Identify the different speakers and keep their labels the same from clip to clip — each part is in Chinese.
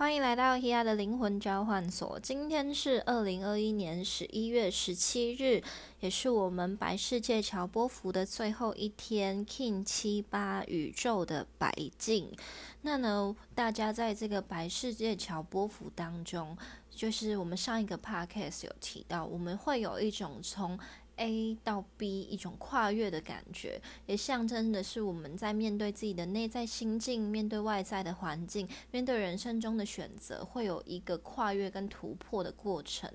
Speaker 1: 欢迎来到 Hea 的灵魂交换所。今天是二零二一年十一月十七日，也是我们白世界乔波福的最后一天，King 七八宇宙的白镜。那呢，大家在这个白世界乔波福当中，就是我们上一个 podcast 有提到，我们会有一种从 A 到 B 一种跨越的感觉，也象征的是我们在面对自己的内在心境、面对外在的环境、面对人生中的选择，会有一个跨越跟突破的过程。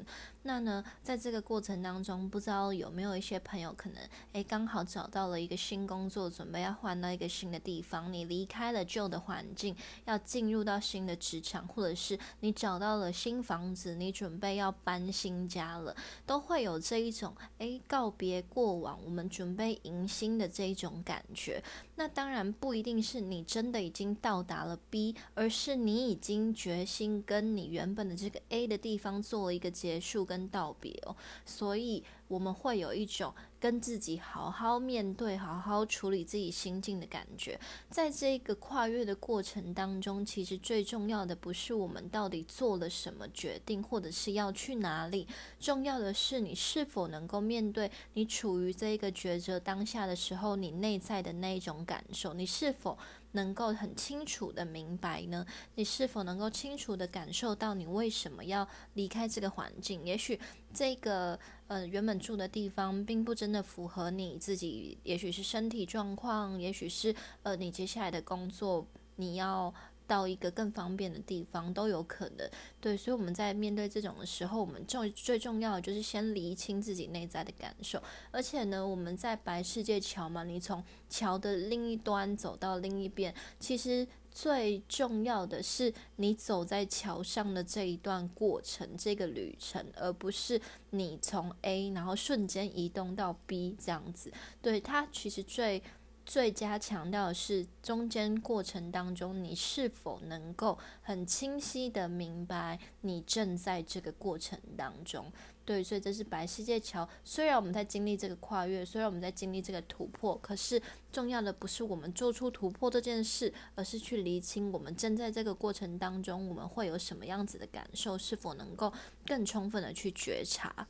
Speaker 1: 那呢，在这个过程当中，不知道有没有一些朋友可能，诶刚好找到了一个新工作，准备要换到一个新的地方，你离开了旧的环境，要进入到新的职场，或者是你找到了新房子，你准备要搬新家了，都会有这一种，诶告别过往，我们准备迎新的这一种感觉。那当然不一定是你真的已经到达了 B，而是你已经决心跟你原本的这个 A 的地方做了一个结束跟。跟道别哦，所以我们会有一种跟自己好好面对、好好处理自己心境的感觉。在这个跨越的过程当中，其实最重要的不是我们到底做了什么决定，或者是要去哪里，重要的是你是否能够面对你处于这一个抉择当下的时候，你内在的那一种感受，你是否？能够很清楚的明白呢？你是否能够清楚的感受到你为什么要离开这个环境？也许这个呃原本住的地方并不真的符合你自己，也许是身体状况，也许是呃你接下来的工作你要。到一个更方便的地方都有可能，对，所以我们在面对这种的时候，我们最最重要的就是先厘清自己内在的感受，而且呢，我们在白世界桥嘛，你从桥的另一端走到另一边，其实最重要的是你走在桥上的这一段过程，这个旅程，而不是你从 A 然后瞬间移动到 B 这样子，对，它其实最。最佳强调的是中间过程当中，你是否能够很清晰的明白你正在这个过程当中。对，所以这是白世界桥。虽然我们在经历这个跨越，虽然我们在经历这个突破，可是重要的不是我们做出突破这件事，而是去厘清我们正在这个过程当中，我们会有什么样子的感受，是否能够更充分的去觉察。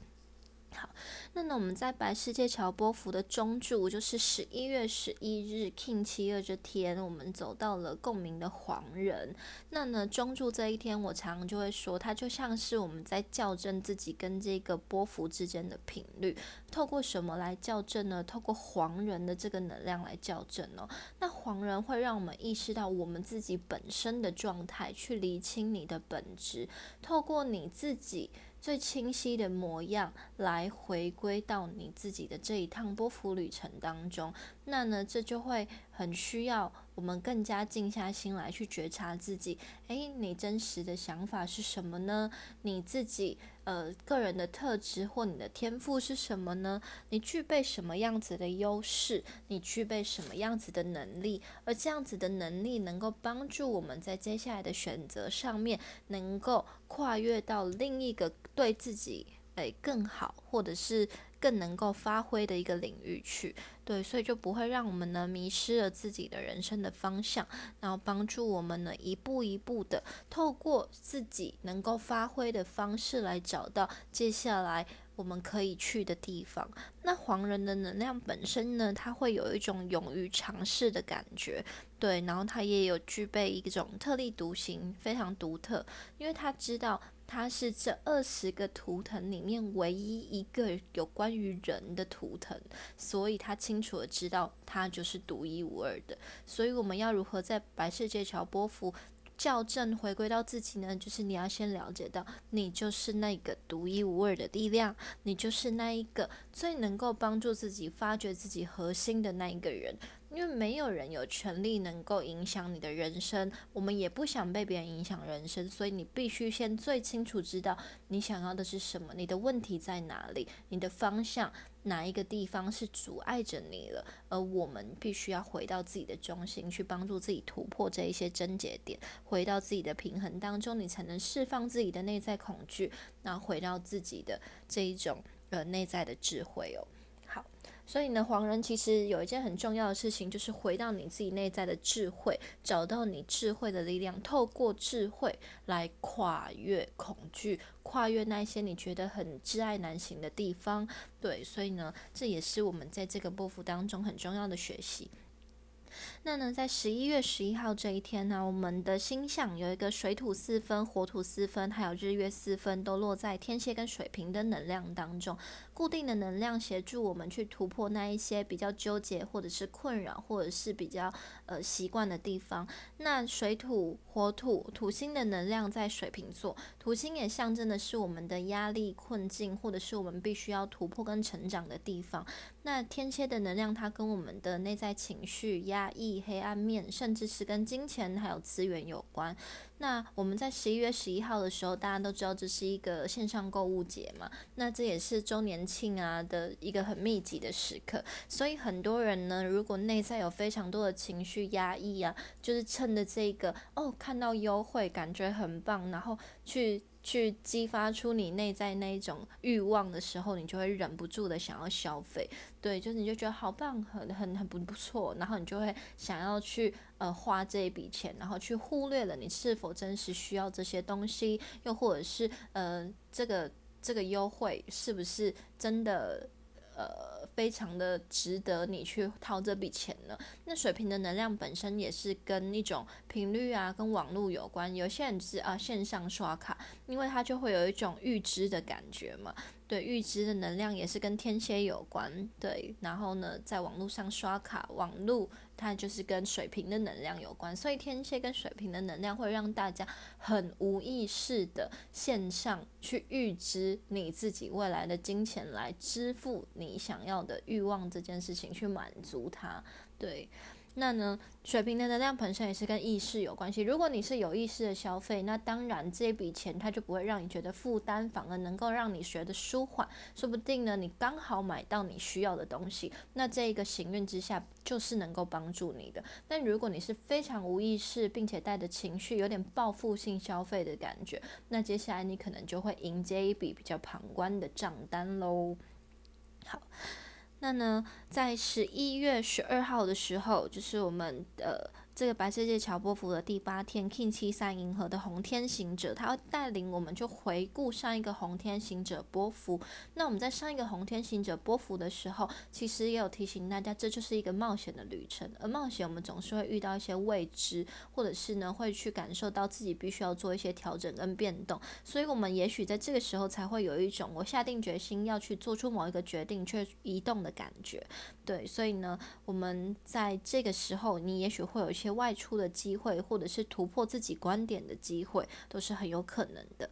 Speaker 1: 好，那呢，我们在白世界桥波幅的中柱，就是十一月十一日 King 七二这天，我们走到了共鸣的黄人。那呢，中柱这一天，我常常就会说，它就像是我们在校正自己跟这个波幅之间的频率。透过什么来校正呢？透过黄人的这个能量来校正哦。那黄人会让我们意识到我们自己本身的状态，去厘清你的本质。透过你自己。最清晰的模样来回归到你自己的这一趟波幅旅程当中，那呢，这就会很需要我们更加静下心来去觉察自己。诶，你真实的想法是什么呢？你自己。呃，个人的特质或你的天赋是什么呢？你具备什么样子的优势？你具备什么样子的能力？而这样子的能力能够帮助我们在接下来的选择上面，能够跨越到另一个对自己诶更好，或者是。更能够发挥的一个领域去，对，所以就不会让我们呢迷失了自己的人生的方向，然后帮助我们呢一步一步的透过自己能够发挥的方式来找到接下来我们可以去的地方。那黄人的能量本身呢，它会有一种勇于尝试的感觉，对，然后他也有具备一种特立独行，非常独特，因为他知道。它是这二十个图腾里面唯一一个有关于人的图腾，所以他清楚的知道它就是独一无二的。所以我们要如何在白世界桥波幅校正回归到自己呢？就是你要先了解到，你就是那个独一无二的力量，你就是那一个最能够帮助自己发掘自己核心的那一个人。因为没有人有权利能够影响你的人生，我们也不想被别人影响人生，所以你必须先最清楚知道你想要的是什么，你的问题在哪里，你的方向哪一个地方是阻碍着你了，而我们必须要回到自己的中心，去帮助自己突破这一些症结点，回到自己的平衡当中，你才能释放自己的内在恐惧，然后回到自己的这一种呃内在的智慧哦。所以呢，黄人其实有一件很重要的事情，就是回到你自己内在的智慧，找到你智慧的力量，透过智慧来跨越恐惧，跨越那些你觉得很挚爱难行的地方。对，所以呢，这也是我们在这个波幅当中很重要的学习。那呢，在十一月十一号这一天呢，我们的星象有一个水土四分、火土四分，还有日月四分，都落在天蝎跟水瓶的能量当中。固定的能量协助我们去突破那一些比较纠结，或者是困扰，或者是比较呃习惯的地方。那水土火土土星的能量在水瓶座，土星也象征的是我们的压力、困境，或者是我们必须要突破跟成长的地方。那天蝎的能量，它跟我们的内在情绪、压抑、黑暗面，甚至是跟金钱还有资源有关。那我们在十一月十一号的时候，大家都知道这是一个线上购物节嘛？那这也是周年庆啊的一个很密集的时刻，所以很多人呢，如果内在有非常多的情绪压抑啊，就是趁着这个哦，看到优惠感觉很棒，然后去。去激发出你内在那一种欲望的时候，你就会忍不住的想要消费，对，就是你就觉得好棒，很很很不错，然后你就会想要去呃花这一笔钱，然后去忽略了你是否真实需要这些东西，又或者是呃这个这个优惠是不是真的呃。非常的值得你去掏这笔钱呢。那水瓶的能量本身也是跟一种频率啊，跟网络有关。有些人是啊线上刷卡，因为它就会有一种预知的感觉嘛。对，预知的能量也是跟天蝎有关。对，然后呢，在网络上刷卡，网络它就是跟水瓶的能量有关，所以天蝎跟水瓶的能量会让大家很无意识的线上去预知你自己未来的金钱来支付你想要的欲望这件事情，去满足它。对。那呢，水瓶的能量本身也是跟意识有关系。如果你是有意识的消费，那当然这笔钱它就不会让你觉得负担，反而能够让你觉得舒缓。说不定呢，你刚好买到你需要的东西，那这一个行运之下就是能够帮助你的。但如果你是非常无意识，并且带着情绪，有点报复性消费的感觉，那接下来你可能就会迎接一笔比较旁观的账单喽。好。那呢，在十一月十二号的时候，就是我们的。这个白世界乔波福的第八天，King 七三银河的红天行者，他会带领我们去回顾上一个红天行者波幅。那我们在上一个红天行者波幅的时候，其实也有提醒大家，这就是一个冒险的旅程。而冒险，我们总是会遇到一些未知，或者是呢，会去感受到自己必须要做一些调整跟变动。所以，我们也许在这个时候才会有一种我下定决心要去做出某一个决定却移动的感觉。对，所以呢，我们在这个时候，你也许会有一些。些外出的机会，或者是突破自己观点的机会，都是很有可能的。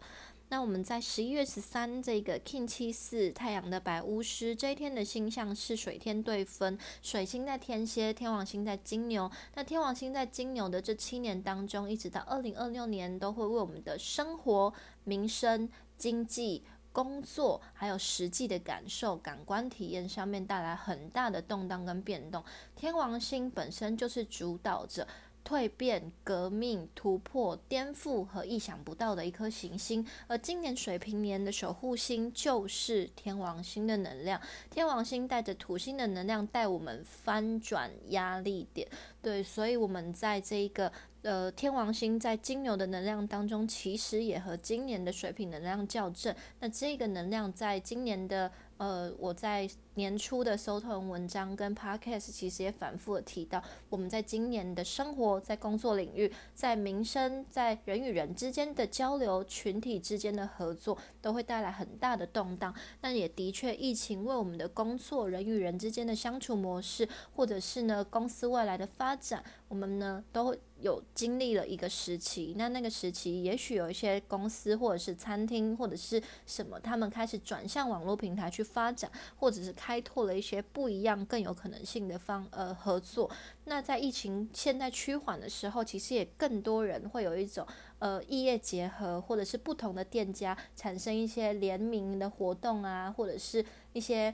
Speaker 1: 那我们在十一月十三这个 King 七四太阳的白巫师这一天的星象是水天对分，水星在天蝎，天王星在金牛。那天王星在金牛的这七年当中，一直到二零二六年，都会为我们的生活、民生、经济。工作还有实际的感受、感官体验上面带来很大的动荡跟变动。天王星本身就是主导着蜕变、革命、突破、颠覆和意想不到的一颗行星，而今年水平年的守护星就是天王星的能量。天王星带着土星的能量，带我们翻转压力点。对，所以我们在这一个。呃，天王星在金牛的能量当中，其实也和今年的水瓶能量较正。那这个能量在今年的。呃，我在年初的搜图文章跟 podcast 其实也反复的提到，我们在今年的生活、在工作领域、在民生、在人与人之间的交流、群体之间的合作，都会带来很大的动荡。那也的确，疫情为我们的工作、人与人之间的相处模式，或者是呢公司未来的发展，我们呢都会有经历了一个时期。那那个时期，也许有一些公司或者是餐厅或者是什么，他们开始转向网络平台去。发展，或者是开拓了一些不一样、更有可能性的方呃合作。那在疫情现在趋缓的时候，其实也更多人会有一种呃异业结合，或者是不同的店家产生一些联名的活动啊，或者是一些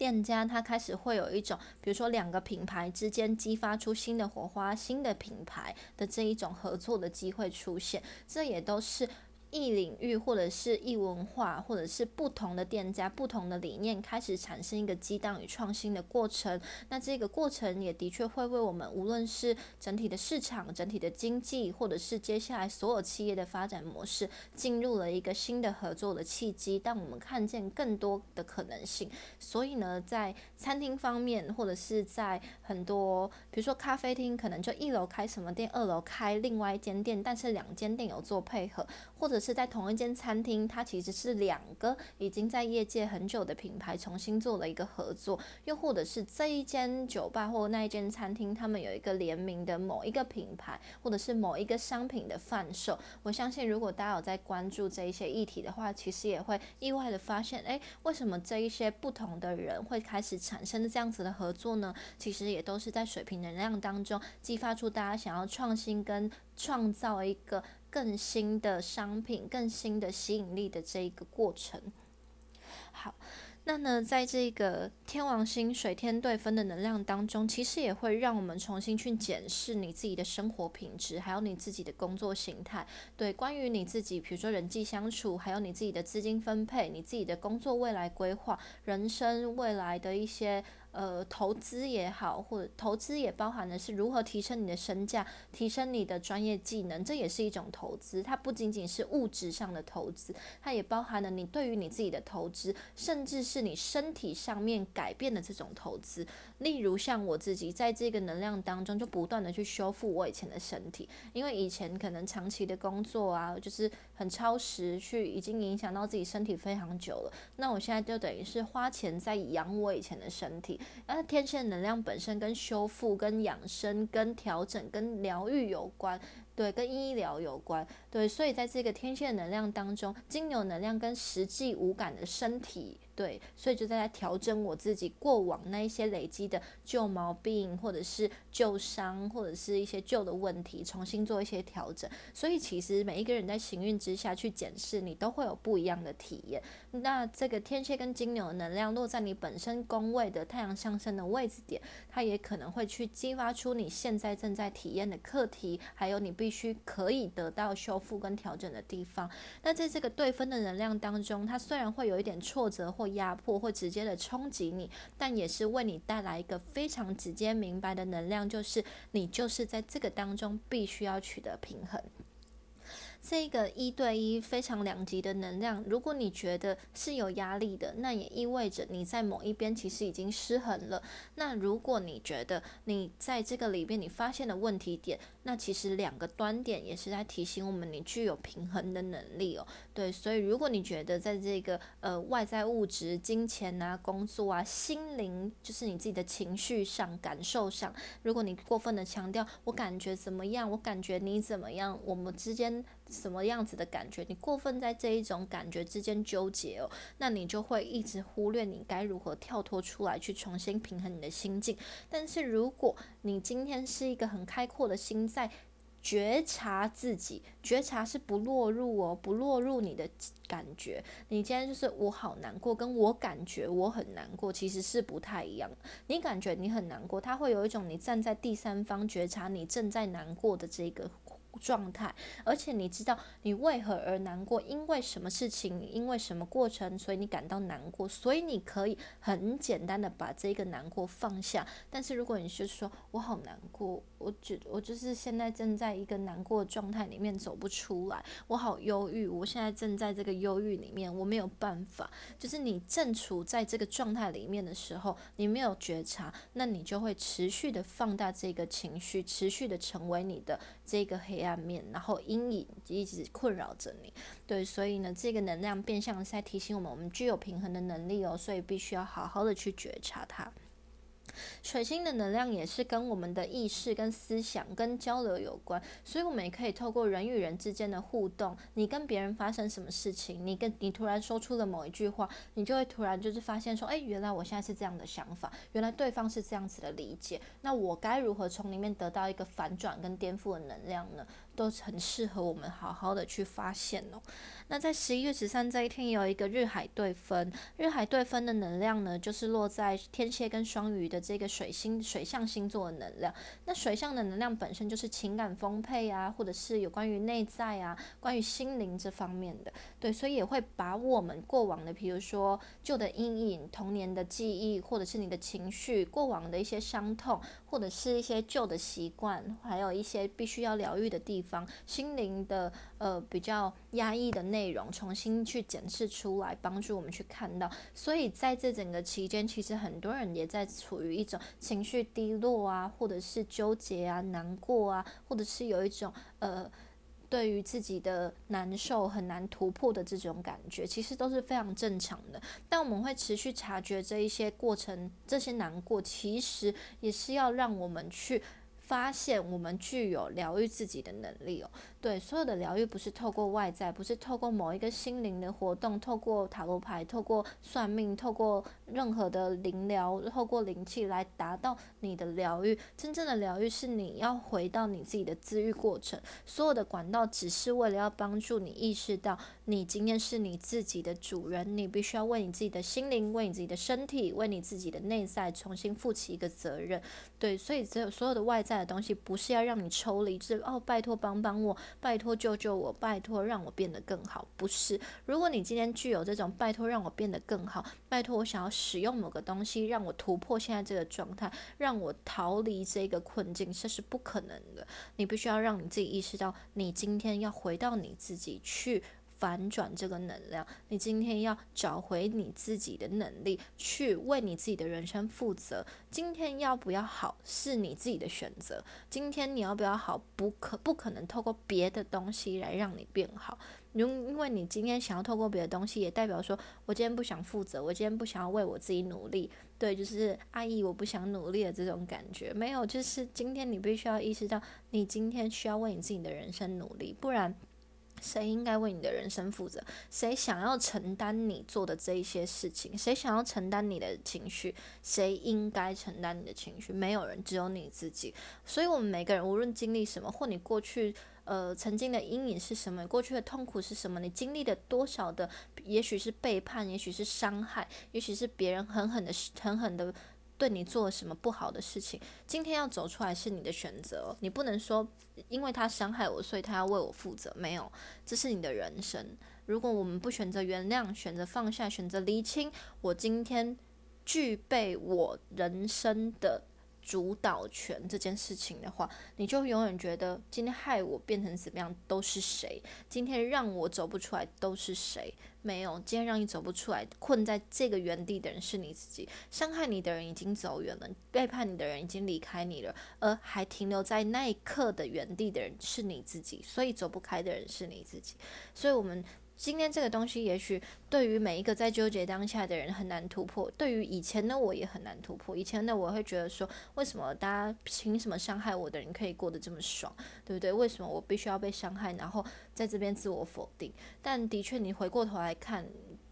Speaker 1: 店家他开始会有一种，比如说两个品牌之间激发出新的火花、新的品牌的这一种合作的机会出现，这也都是。异领域或者是异文化，或者是不同的店家、不同的理念开始产生一个激荡与创新的过程。那这个过程也的确会为我们，无论是整体的市场、整体的经济，或者是接下来所有企业的发展模式，进入了一个新的合作的契机，让我们看见更多的可能性。所以呢，在餐厅方面，或者是在很多，比如说咖啡厅，可能就一楼开什么店，二楼开另外一间店，但是两间店有做配合，或者是在同一间餐厅，它其实是两个已经在业界很久的品牌重新做了一个合作，又或者是这一间酒吧或那一间餐厅，他们有一个联名的某一个品牌，或者是某一个商品的贩售。我相信，如果大家有在关注这一些议题的话，其实也会意外的发现，哎，为什么这一些不同的人会开始产生这样子的合作呢？其实也都是在水平能量当中激发出大家想要创新跟创造一个。更新的商品，更新的吸引力的这一个过程。好，那呢，在这个天王星水天对分的能量当中，其实也会让我们重新去检视你自己的生活品质，还有你自己的工作形态。对，关于你自己，比如说人际相处，还有你自己的资金分配，你自己的工作未来规划，人生未来的一些。呃，投资也好，或者投资也包含的是如何提升你的身价，提升你的专业技能，这也是一种投资。它不仅仅是物质上的投资，它也包含了你对于你自己的投资，甚至是你身体上面改变的这种投资。例如像我自己在这个能量当中，就不断的去修复我以前的身体，因为以前可能长期的工作啊，就是很超时，去已经影响到自己身体非常久了。那我现在就等于是花钱在养我以前的身体。那天线能量本身跟修复、跟养生、跟调整、跟疗愈有关，对，跟医疗有关，对，所以在这个天蝎能量当中，金牛能量跟实际无感的身体。对，所以就在调整我自己过往那一些累积的旧毛病，或者是旧伤，或者是一些旧的问题，重新做一些调整。所以其实每一个人在行运之下去检视，你都会有不一样的体验。那这个天蝎跟金牛能量落在你本身宫位的太阳上升的位置点，它也可能会去激发出你现在正在体验的课题，还有你必须可以得到修复跟调整的地方。那在这个对分的能量当中，它虽然会有一点挫折或压迫或直接的冲击你，但也是为你带来一个非常直接明白的能量，就是你就是在这个当中必须要取得平衡。这个一对一非常两极的能量，如果你觉得是有压力的，那也意味着你在某一边其实已经失衡了。那如果你觉得你在这个里边你发现了问题点，那其实两个端点也是在提醒我们，你具有平衡的能力哦。对，所以如果你觉得在这个呃外在物质、金钱啊、工作啊、心灵，就是你自己的情绪上、感受上，如果你过分的强调我感觉怎么样，我感觉你怎么样，我们之间什么样子的感觉，你过分在这一种感觉之间纠结哦，那你就会一直忽略你该如何跳脱出来，去重新平衡你的心境。但是如果你今天是一个很开阔的心。在觉察自己，觉察是不落入哦，不落入你的感觉。你今天就是我好难过，跟我感觉我很难过，其实是不太一样。你感觉你很难过，他会有一种你站在第三方觉察你正在难过的这个。状态，而且你知道你为何而难过，因为什么事情，因为什么过程，所以你感到难过，所以你可以很简单的把这个难过放下。但是如果你是说我好难过，我觉我就是现在正在一个难过状态里面走不出来，我好忧郁，我现在正在这个忧郁里面，我没有办法。就是你正处在这个状态里面的时候，你没有觉察，那你就会持续的放大这个情绪，持续的成为你的这个黑。黑暗面，然后阴影一直困扰着你，对，所以呢，这个能量变相是在提醒我们，我们具有平衡的能力哦，所以必须要好好的去觉察它。水星的能量也是跟我们的意识、跟思想、跟交流有关，所以我们也可以透过人与人之间的互动，你跟别人发生什么事情，你跟你突然说出了某一句话，你就会突然就是发现说，哎，原来我现在是这样的想法，原来对方是这样子的理解，那我该如何从里面得到一个反转跟颠覆的能量呢？都很适合我们好好的去发现哦。那在十一月十三这一天，有一个日海对分。日海对分的能量呢，就是落在天蝎跟双鱼的这个水星水象星座的能量。那水象的能量本身就是情感丰沛啊，或者是有关于内在啊，关于心灵这方面的。对，所以也会把我们过往的，比如说旧的阴影、童年的记忆，或者是你的情绪、过往的一些伤痛，或者是一些旧的习惯，还有一些必须要疗愈的地方，心灵的呃比较压抑的内。容重新去检视出来，帮助我们去看到。所以在这整个期间，其实很多人也在处于一种情绪低落啊，或者是纠结啊、难过啊，或者是有一种呃，对于自己的难受很难突破的这种感觉，其实都是非常正常的。但我们会持续察觉这一些过程，这些难过，其实也是要让我们去发现，我们具有疗愈自己的能力哦。对，所有的疗愈不是透过外在，不是透过某一个心灵的活动，透过塔罗牌，透过算命，透过任何的灵疗，透过灵气来达到你的疗愈。真正的疗愈是你要回到你自己的治愈过程。所有的管道只是为了要帮助你意识到，你今天是你自己的主人，你必须要为你自己的心灵，为你自己的身体，为你自己的内在重新负起一个责任。对，所以只有所有的外在的东西，不是要让你抽离，是哦，拜托帮帮我。拜托救救我！拜托让我变得更好。不是，如果你今天具有这种拜托让我变得更好，拜托我想要使用某个东西让我突破现在这个状态，让我逃离这个困境，这是不可能的。你必须要让你自己意识到，你今天要回到你自己去。反转这个能量，你今天要找回你自己的能力，去为你自己的人生负责。今天要不要好，是你自己的选择。今天你要不要好，不可不可能透过别的东西来让你变好。因因为你今天想要透过别的东西，也代表说我今天不想负责，我今天不想要为我自己努力。对，就是阿姨，我不想努力的这种感觉。没有，就是今天你必须要意识到，你今天需要为你自己的人生努力，不然。谁应该为你的人生负责？谁想要承担你做的这一些事情？谁想要承担你的情绪？谁应该承担你的情绪？没有人，只有你自己。所以，我们每个人无论经历什么，或你过去呃曾经的阴影是什么，过去的痛苦是什么，你经历了多少的，也许是背叛，也许是伤害，也许是别人狠狠的、狠狠的。对你做了什么不好的事情，今天要走出来是你的选择，你不能说因为他伤害我，所以他要为我负责。没有，这是你的人生。如果我们不选择原谅，选择放下，选择厘清，我今天具备我人生的。主导权这件事情的话，你就永远觉得今天害我变成怎么样都是谁？今天让我走不出来都是谁？没有，今天让你走不出来、困在这个原地的人是你自己。伤害你的人已经走远了，背叛你的人已经离开你了，而还停留在那一刻的原地的人是你自己。所以走不开的人是你自己。所以我们。今天这个东西，也许对于每一个在纠结当下的人很难突破。对于以前的我也很难突破。以前的我会觉得说，为什么大家凭什么伤害我的人可以过得这么爽，对不对？为什么我必须要被伤害，然后在这边自我否定？但的确，你回过头来看，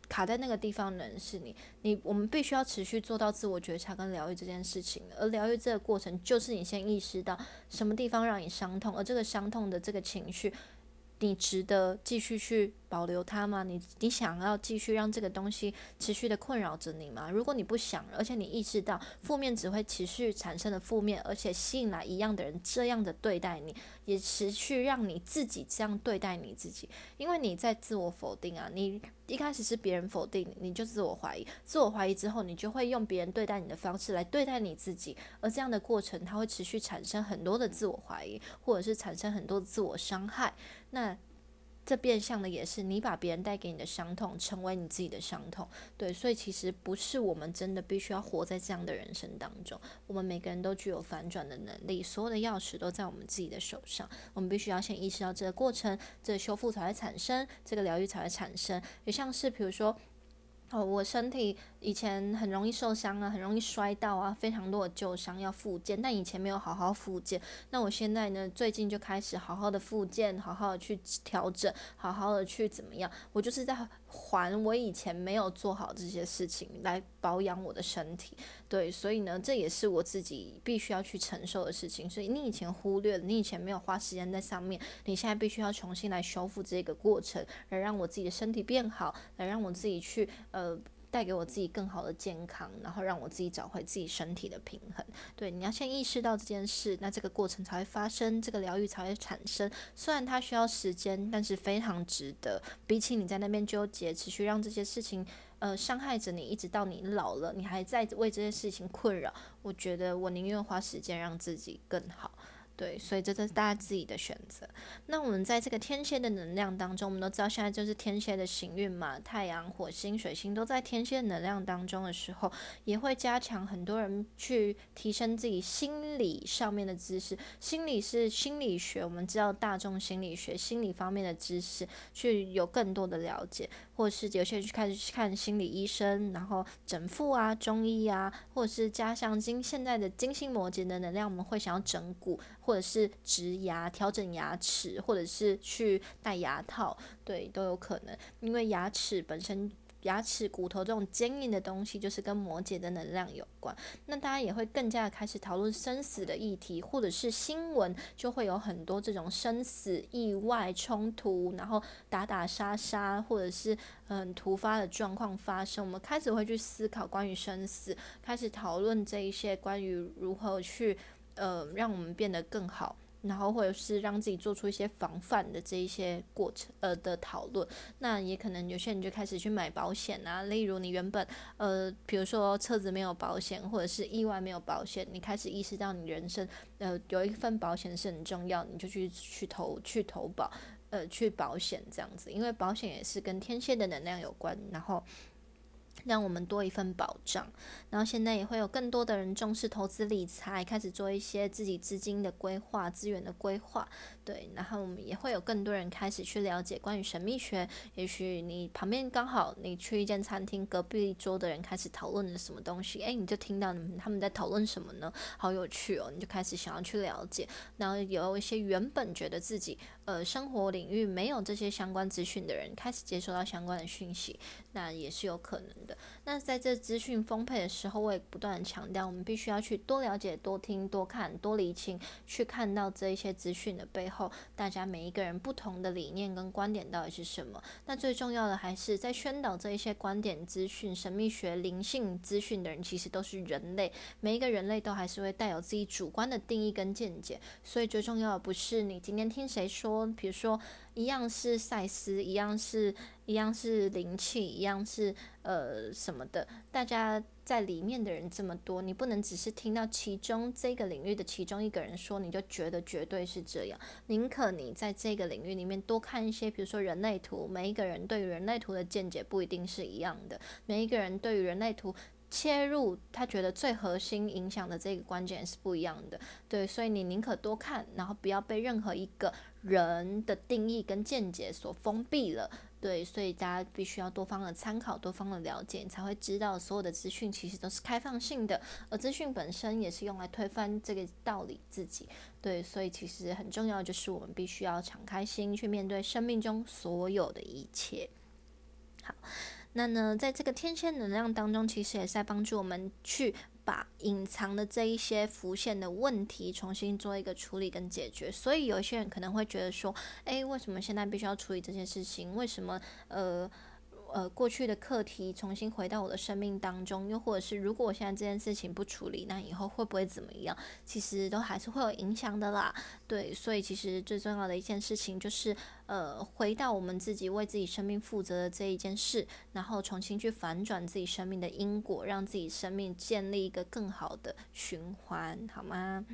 Speaker 1: 卡在那个地方的人是你。你我们必须要持续做到自我觉察跟疗愈这件事情。而疗愈这个过程，就是你先意识到什么地方让你伤痛，而这个伤痛的这个情绪。你值得继续去保留它吗？你你想要继续让这个东西持续的困扰着你吗？如果你不想，而且你意识到负面只会持续产生的负面，而且吸引来一样的人这样的对待你，也持续让你自己这样对待你自己，因为你在自我否定啊。你一开始是别人否定，你就自我怀疑，自我怀疑之后，你就会用别人对待你的方式来对待你自己，而这样的过程，它会持续产生很多的自我怀疑，或者是产生很多自我伤害。那这变相的也是你把别人带给你的伤痛，成为你自己的伤痛。对，所以其实不是我们真的必须要活在这样的人生当中。我们每个人都具有反转的能力，所有的钥匙都在我们自己的手上。我们必须要先意识到这个过程，这修复才会产生，这个疗愈才会产生。也像是比如说。哦，我身体以前很容易受伤啊，很容易摔到啊，非常多的旧伤要复健，但以前没有好好复健。那我现在呢，最近就开始好好的复健，好好的去调整，好好的去怎么样？我就是在还我以前没有做好这些事情来保养我的身体。对，所以呢，这也是我自己必须要去承受的事情。所以你以前忽略了，你以前没有花时间在上面，你现在必须要重新来修复这个过程，来让我自己的身体变好，来让我自己去呃带给我自己更好的健康，然后让我自己找回自己身体的平衡。对，你要先意识到这件事，那这个过程才会发生，这个疗愈才会产生。虽然它需要时间，但是非常值得。比起你在那边纠结，持续让这些事情。呃，伤害着你，一直到你老了，你还在为这件事情困扰。我觉得我宁愿花时间让自己更好。对，所以这是大家自己的选择。那我们在这个天蝎的能量当中，我们都知道现在就是天蝎的行运嘛，太阳、火星、水星都在天蝎能量当中的时候，也会加强很多人去提升自己心理上面的知识。心理是心理学，我们知道大众心理学、心理方面的知识，去有更多的了解，或者是有些人去开始去看心理医生，然后整复啊、中医啊，或者是加上金现在的金星摩羯的能量，我们会想要整骨。或者是植牙、调整牙齿，或者是去戴牙套，对，都有可能。因为牙齿本身，牙齿骨头这种坚硬的东西，就是跟摩羯的能量有关。那大家也会更加的开始讨论生死的议题，或者是新闻就会有很多这种生死、意外、冲突，然后打打杀杀，或者是很突发的状况发生。我们开始会去思考关于生死，开始讨论这一些关于如何去。呃，让我们变得更好，然后或者是让自己做出一些防范的这一些过程，呃的讨论。那也可能有些人就开始去买保险啊，例如你原本呃，比如说车子没有保险，或者是意外没有保险，你开始意识到你人生呃有一份保险是很重要，你就去去投去投保，呃去保险这样子，因为保险也是跟天蝎的能量有关，然后。让我们多一份保障，然后现在也会有更多的人重视投资理财，开始做一些自己资金的规划、资源的规划。对，然后我们也会有更多人开始去了解关于神秘学。也许你旁边刚好你去一间餐厅，隔壁桌的人开始讨论了什么东西，哎，你就听到他们在讨论什么呢？好有趣哦！你就开始想要去了解。然后有一些原本觉得自己呃生活领域没有这些相关资讯的人，开始接收到相关的讯息，那也是有可能的。那在这资讯丰沛的时候，我也不断的强调，我们必须要去多了解、多听、多看、多理清，去看到这一些资讯的背。后，大家每一个人不同的理念跟观点到底是什么？那最重要的还是在宣导这一些观点、资讯、神秘学、灵性资讯的人，其实都是人类。每一个人类都还是会带有自己主观的定义跟见解。所以最重要的不是你今天听谁说，比如说一样是赛斯，一样是。一样是灵气，一样是呃什么的。大家在里面的人这么多，你不能只是听到其中这个领域的其中一个人说，你就觉得绝对是这样。宁可你在这个领域里面多看一些，比如说人类图，每一个人对于人类图的见解不一定是一样的。每一个人对于人类图切入，他觉得最核心影响的这个关键是不一样的。对，所以你宁可多看，然后不要被任何一个人的定义跟见解所封闭了。对，所以大家必须要多方的参考，多方的了解，你才会知道所有的资讯其实都是开放性的，而资讯本身也是用来推翻这个道理自己。对，所以其实很重要就是我们必须要敞开心去面对生命中所有的一切。那呢，在这个天蝎能量当中，其实也是在帮助我们去。把隐藏的这一些浮现的问题重新做一个处理跟解决，所以有些人可能会觉得说，诶，为什么现在必须要处理这件事情？为什么呃？呃，过去的课题重新回到我的生命当中，又或者是如果我现在这件事情不处理，那以后会不会怎么样？其实都还是会有影响的啦。对，所以其实最重要的一件事情就是，呃，回到我们自己为自己生命负责的这一件事，然后重新去反转自己生命的因果，让自己生命建立一个更好的循环，好吗？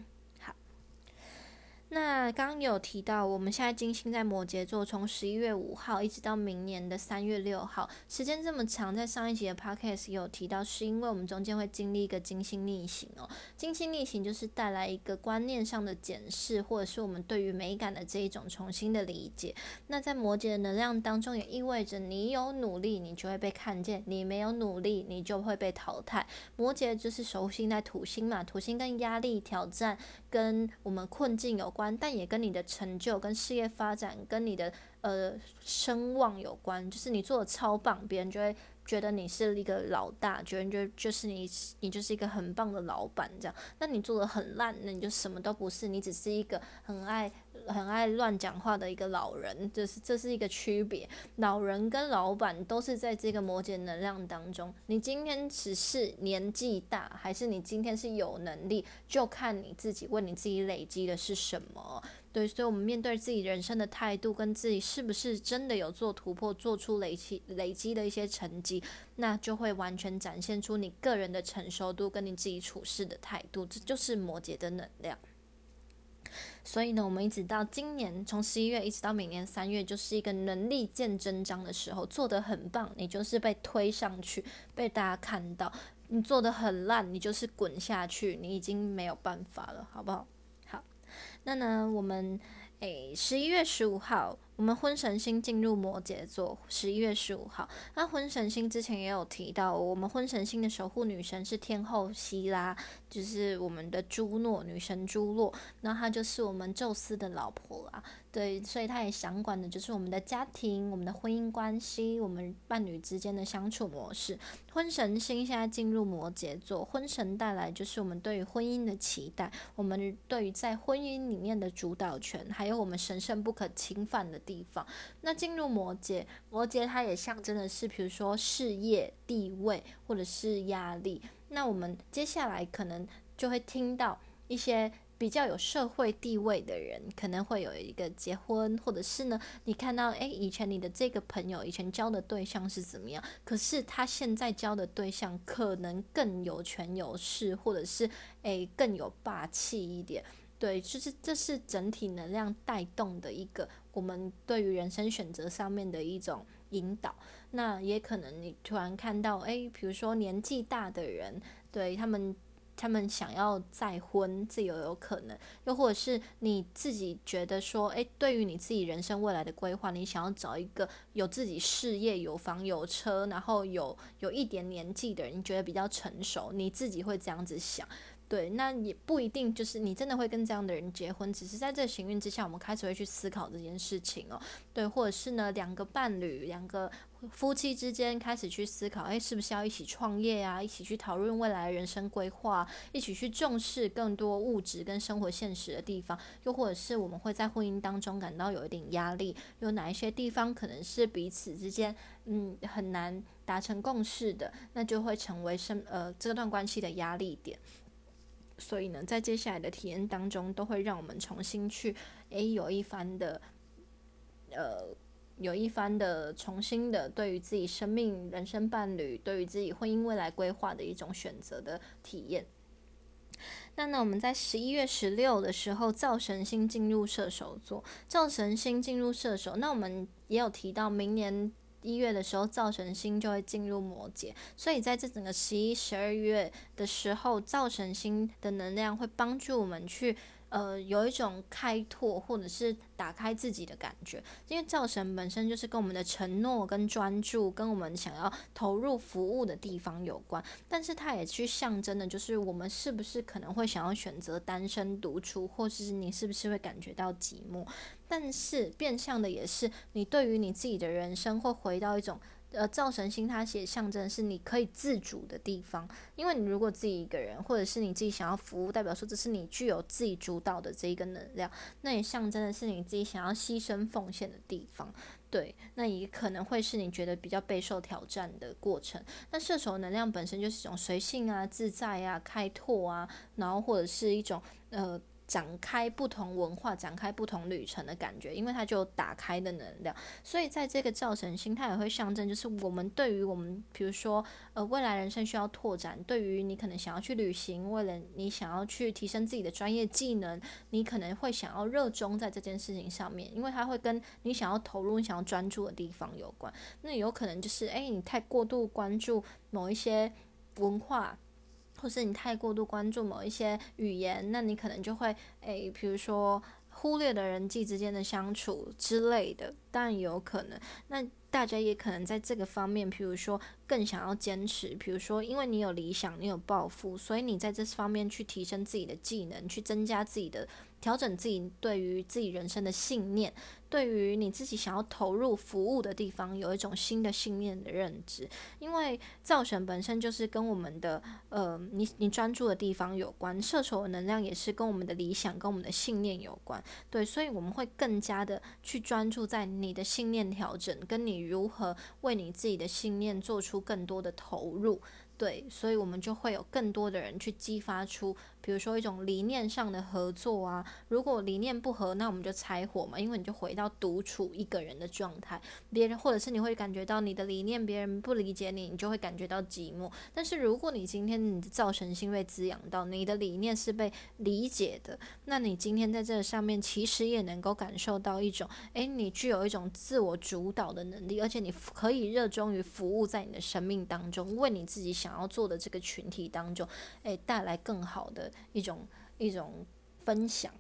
Speaker 1: 那刚刚有提到，我们现在金星在摩羯座，从十一月五号一直到明年的三月六号，时间这么长。在上一集的 podcast 有提到，是因为我们中间会经历一个金星逆行哦。金星逆行就是带来一个观念上的检视，或者是我们对于美感的这一种重新的理解。那在摩羯的能量当中，也意味着你有努力，你就会被看见；你没有努力，你就会被淘汰。摩羯就是守护星在土星嘛，土星跟压力、挑战。跟我们困境有关，但也跟你的成就、跟事业发展、跟你的呃声望有关。就是你做的超棒，别人就会觉得你是一个老大，觉得就就是你，你就是一个很棒的老板这样。那你做的很烂，那你就什么都不是，你只是一个很爱。很爱乱讲话的一个老人，这是这是一个区别。老人跟老板都是在这个摩羯能量当中。你今天只是年纪大，还是你今天是有能力，就看你自己为你自己累积的是什么。对，所以，我们面对自己人生的态度，跟自己是不是真的有做突破，做出累积累积的一些成绩，那就会完全展现出你个人的成熟度，跟你自己处事的态度。这就是摩羯的能量。所以呢，我们一直到今年，从十一月一直到明年三月，就是一个能力见真章的时候，做得很棒，你就是被推上去，被大家看到；你做得很烂，你就是滚下去，你已经没有办法了，好不好？好，那呢，我们诶，十一月十五号。我们婚神星进入摩羯座，十一月十五号。那婚神星之前也有提到，我们婚神星的守护女神是天后希拉，就是我们的朱诺女神朱诺，那她就是我们宙斯的老婆啊。对，所以她也想管的就是我们的家庭、我们的婚姻关系、我们伴侣之间的相处模式。婚神星现在进入摩羯座，婚神带来就是我们对于婚姻的期待，我们对于在婚姻里面的主导权，还有我们神圣不可侵犯的。地方，那进入摩羯，摩羯它也象征的是，比如说事业、地位或者是压力。那我们接下来可能就会听到一些比较有社会地位的人，可能会有一个结婚，或者是呢，你看到诶，以前你的这个朋友以前交的对象是怎么样，可是他现在交的对象可能更有权有势，或者是诶更有霸气一点。对，就是这是整体能量带动的一个我们对于人生选择上面的一种引导。那也可能你突然看到，诶，比如说年纪大的人，对他们，他们想要再婚，这有有可能；又或者是你自己觉得说，诶，对于你自己人生未来的规划，你想要找一个有自己事业、有房有车，然后有有一点年纪的人，你觉得比较成熟，你自己会这样子想。对，那也不一定就是你真的会跟这样的人结婚，只是在这行运之下，我们开始会去思考这件事情哦。对，或者是呢，两个伴侣、两个夫妻之间开始去思考，哎，是不是要一起创业啊？一起去讨论未来人生规划，一起去重视更多物质跟生活现实的地方，又或者是我们会在婚姻当中感到有一点压力，有哪一些地方可能是彼此之间嗯很难达成共识的，那就会成为生呃这段关系的压力点。所以呢，在接下来的体验当中，都会让我们重新去，诶，有一番的，呃，有一番的重新的对于自己生命、人生伴侣，对于自己婚姻未来规划的一种选择的体验。那呢，我们在十一月十六的时候，灶神星进入射手座，灶神星进入射手，那我们也有提到明年。一月的时候，造神星就会进入摩羯，所以在这整个十一、十二月的时候，造神星的能量会帮助我们去。呃，有一种开拓或者是打开自己的感觉，因为造神本身就是跟我们的承诺、跟专注、跟我们想要投入服务的地方有关，但是它也去象征的，就是我们是不是可能会想要选择单身独处，或是你是不是会感觉到寂寞，但是变相的也是你对于你自己的人生会回到一种。呃，造神星它写象征是你可以自主的地方，因为你如果自己一个人，或者是你自己想要服务，代表说这是你具有自己主导的这一个能量，那也象征的是你自己想要牺牲奉献的地方。对，那也可能会是你觉得比较备受挑战的过程。那射手能量本身就是一种随性啊、自在啊、开拓啊，然后或者是一种呃展开不同文化、展开不同旅程的感觉，因为它就打开的能量。所以在这个造成心态也会象征，就是我们对于我们，比如说，呃，未来人生需要拓展，对于你可能想要去旅行，为了你想要去提升自己的专业技能，你可能会想要热衷在这件事情上面，因为它会跟你想要投入、你想要专注的地方有关。那有可能就是，哎，你太过度关注某一些文化。或是你太过度关注某一些语言，那你可能就会诶，比如说忽略了人际之间的相处之类的，当然有可能。那大家也可能在这个方面，比如说更想要坚持，比如说因为你有理想，你有抱负，所以你在这方面去提升自己的技能，去增加自己的。调整自己对于自己人生的信念，对于你自己想要投入服务的地方，有一种新的信念的认知。因为造神本身就是跟我们的呃，你你专注的地方有关，射手的能量也是跟我们的理想、跟我们的信念有关。对，所以我们会更加的去专注在你的信念调整，跟你如何为你自己的信念做出更多的投入。对，所以我们就会有更多的人去激发出，比如说一种理念上的合作啊。如果理念不合，那我们就拆伙嘛，因为你就回到独处一个人的状态。别人或者是你会感觉到你的理念别人不理解你，你就会感觉到寂寞。但是如果你今天你的造神心被滋养到，你的理念是被理解的，那你今天在这上面其实也能够感受到一种，诶，你具有一种自我主导的能力，而且你可以热衷于服务在你的生命当中，为你自己。想要做的这个群体当中，诶，带来更好的一种一种分享。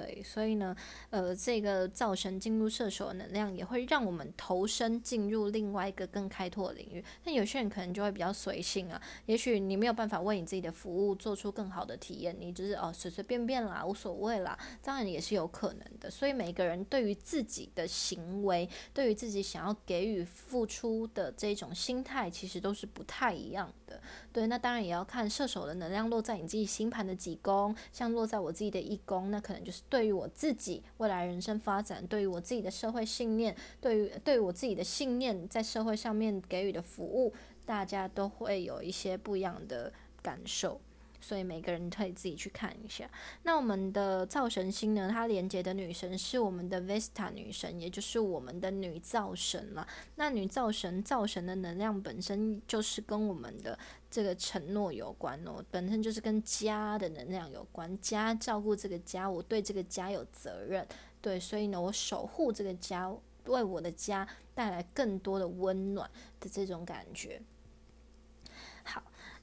Speaker 1: 对，所以呢，呃，这个造神进入射手的能量，也会让我们投身进入另外一个更开拓的领域。但有些人可能就会比较随性啊，也许你没有办法为你自己的服务做出更好的体验，你就是哦随随便便啦，无所谓啦，当然也是有可能的。所以每个人对于自己的行为，对于自己想要给予付出的这种心态，其实都是不太一样对，那当然也要看射手的能量落在你自己星盘的几宫，像落在我自己的一宫，那可能就是。对于我自己未来人生发展，对于我自己的社会信念，对于对于我自己的信念，在社会上面给予的服务，大家都会有一些不一样的感受。所以每个人可以自己去看一下。那我们的造神星呢？它连接的女神是我们的 Vesta 女神，也就是我们的女造神了。那女造神造神的能量本身就是跟我们的这个承诺有关哦，本身就是跟家的能量有关。家照顾这个家，我对这个家有责任，对，所以呢，我守护这个家，为我的家带来更多的温暖的这种感觉。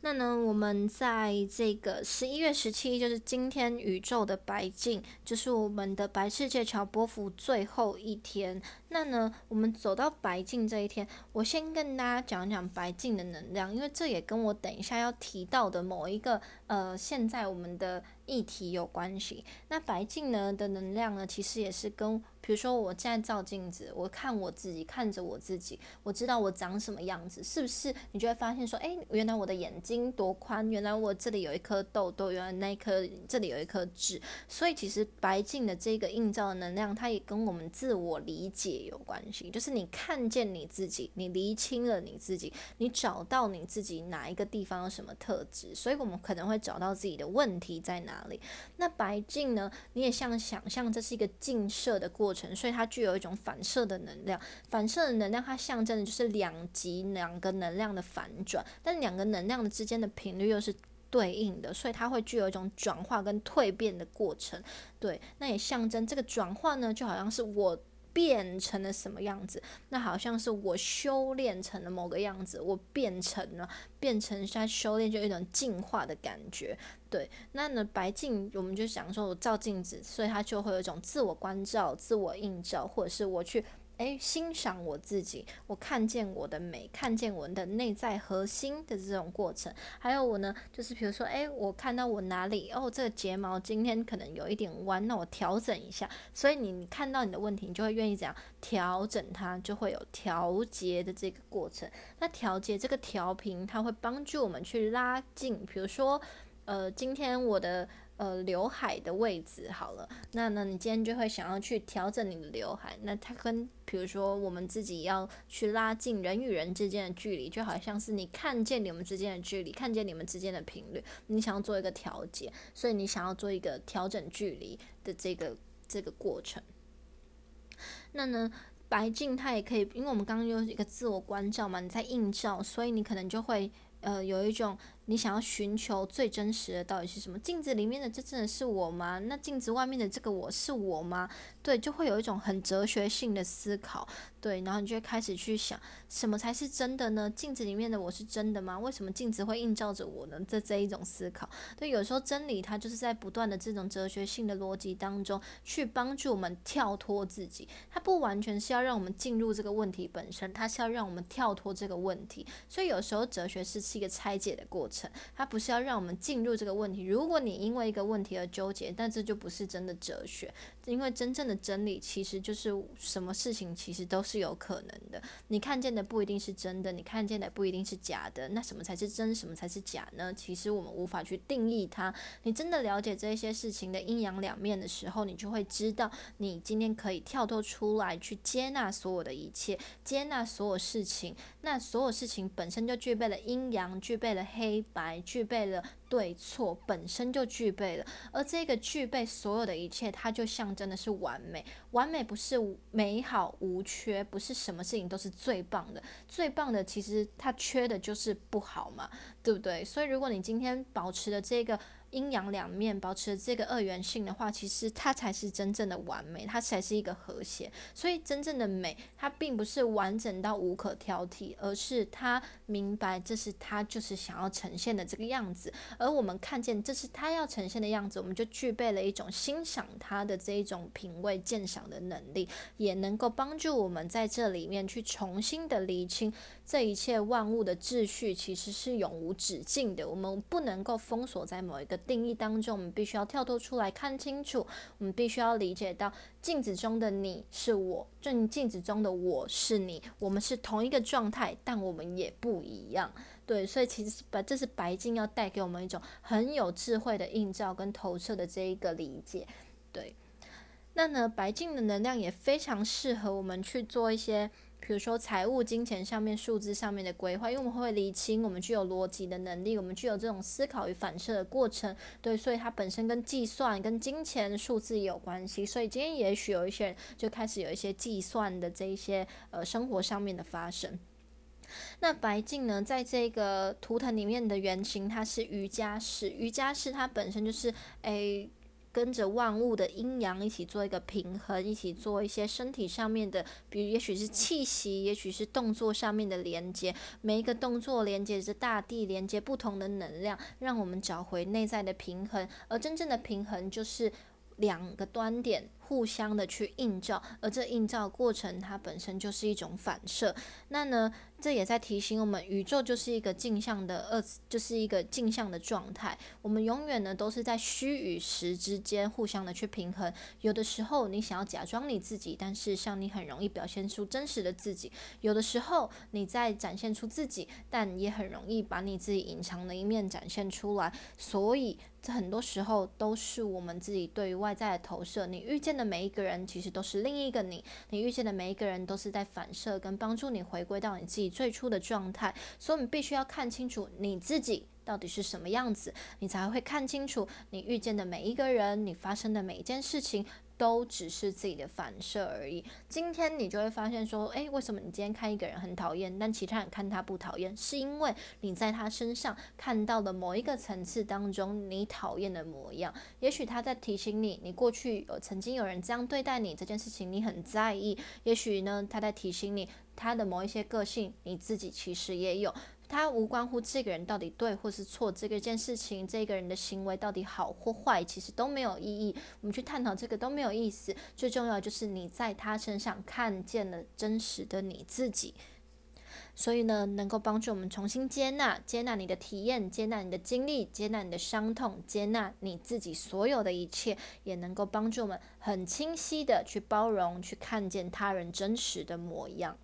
Speaker 1: 那呢，我们在这个十一月十七，就是今天宇宙的白镜，就是我们的白世界桥波幅最后一天。那呢，我们走到白镜这一天，我先跟大家讲讲白镜的能量，因为这也跟我等一下要提到的某一个呃，现在我们的议题有关系。那白镜呢的能量呢，其实也是跟。比如说，我现在照镜子，我看我自己，看着我自己，我知道我长什么样子，是不是？你就会发现说，哎，原来我的眼睛多宽，原来我这里有一颗痘痘，原来那一颗这里有一颗痣。所以，其实白镜的这个映照的能量，它也跟我们自我理解有关系。就是你看见你自己，你厘清了你自己，你找到你自己哪一个地方有什么特质，所以我们可能会找到自己的问题在哪里。那白镜呢？你也像想象，这是一个镜射的过程。所以它具有一种反射的能量，反射的能量它象征的就是两极两个能量的反转，但两个能量之间的频率又是对应的，所以它会具有一种转化跟蜕变的过程。对，那也象征这个转化呢，就好像是我。变成了什么样子？那好像是我修炼成了某个样子，我变成了，变成在修炼，就有一种进化的感觉。对，那呢，白镜我们就想说，我照镜子，所以它就会有一种自我关照、自我映照，或者是我去。诶，欣赏我自己，我看见我的美，看见我的内在核心的这种过程。还有我呢，就是比如说，诶，我看到我哪里哦，这个睫毛今天可能有一点弯，那我调整一下。所以你看到你的问题，你就会愿意怎样调整它，就会有调节的这个过程。那调节这个调频，它会帮助我们去拉近。比如说，呃，今天我的。呃，刘海的位置好了，那呢，你今天就会想要去调整你的刘海。那它跟，比如说我们自己要去拉近人与人之间的距离，就好像是你看见你们之间的距离，看见你们之间的频率，你想要做一个调节，所以你想要做一个调整距离的这个这个过程。那呢，白镜它也可以，因为我们刚刚有一个自我关照嘛，你在映照，所以你可能就会呃有一种。你想要寻求最真实的到底是什么？镜子里面的这真的是我吗？那镜子外面的这个我是我吗？对，就会有一种很哲学性的思考，对，然后你就会开始去想，什么才是真的呢？镜子里面的我是真的吗？为什么镜子会映照着我呢？这这一种思考，对，有时候真理它就是在不断的这种哲学性的逻辑当中去帮助我们跳脱自己，它不完全是要让我们进入这个问题本身，它是要让我们跳脱这个问题，所以有时候哲学是是一个拆解的过程。它不是要让我们进入这个问题。如果你因为一个问题而纠结，但这就不是真的哲学。因为真正的真理其实就是什么事情其实都是有可能的。你看见的不一定是真的，你看见的不一定是假的。那什么才是真，什么才是假呢？其实我们无法去定义它。你真的了解这些事情的阴阳两面的时候，你就会知道，你今天可以跳脱出来去接纳所有的一切，接纳所有事情。那所有事情本身就具备了阴阳，具备了黑白，具备了。对错本身就具备了，而这个具备所有的一切，它就象征的是完美。完美不是美好无缺，不是什么事情都是最棒的。最棒的其实它缺的就是不好嘛，对不对？所以如果你今天保持的这个。阴阳两面保持这个二元性的话，其实它才是真正的完美，它才是一个和谐。所以真正的美，它并不是完整到无可挑剔，而是他明白这是他就是想要呈现的这个样子。而我们看见这是他要呈现的样子，我们就具备了一种欣赏他的这一种品味鉴赏的能力，也能够帮助我们在这里面去重新的厘清这一切万物的秩序其实是永无止境的。我们不能够封锁在某一个。定义当中，我们必须要跳脱出来看清楚。我们必须要理解到，镜子中的你是我，正镜子中的我是你，我们是同一个状态，但我们也不一样。对，所以其实白这是白镜要带给我们一种很有智慧的映照跟投射的这一个理解。对，那呢，白镜的能量也非常适合我们去做一些。比如说财务、金钱上面、数字上面的规划，因为我们会理清，我们具有逻辑的能力，我们具有这种思考与反射的过程，对，所以它本身跟计算、跟金钱、数字也有关系。所以今天也许有一些人就开始有一些计算的这一些呃生活上面的发生。那白镜呢，在这个图腾里面的原型，它是瑜伽式，瑜伽式它本身就是诶。跟着万物的阴阳一起做一个平衡，一起做一些身体上面的，比如也许是气息，也许是动作上面的连接。每一个动作连接着大地，连接不同的能量，让我们找回内在的平衡。而真正的平衡就是两个端点。互相的去映照，而这映照过程它本身就是一种反射。那呢，这也在提醒我们，宇宙就是一个镜像的二，就是一个镜像的状态。我们永远呢都是在虚与实之间互相的去平衡。有的时候你想要假装你自己，但是像你很容易表现出真实的自己；有的时候你在展现出自己，但也很容易把你自己隐藏的一面展现出来。所以这很多时候都是我们自己对于外在的投射。你遇见。的每一个人其实都是另一个你，你遇见的每一个人都是在反射跟帮助你回归到你自己最初的状态，所以你必须要看清楚你自己到底是什么样子，你才会看清楚你遇见的每一个人，你发生的每一件事情。都只是自己的反射而已。今天你就会发现说，诶，为什么你今天看一个人很讨厌，但其他人看他不讨厌？是因为你在他身上看到了某一个层次当中你讨厌的模样。也许他在提醒你，你过去有曾经有人这样对待你这件事情，你很在意。也许呢，他在提醒你他的某一些个性，你自己其实也有。它无关乎这个人到底对或是错，这个件事情，这个人的行为到底好或坏，其实都没有意义。我们去探讨这个都没有意思。最重要就是你在他身上看见了真实的你自己，所以呢，能够帮助我们重新接纳、接纳你的体验、接纳你的经历、接纳你的伤痛、接纳你自己所有的一切，也能够帮助我们很清晰的去包容、去看见他人真实的模样。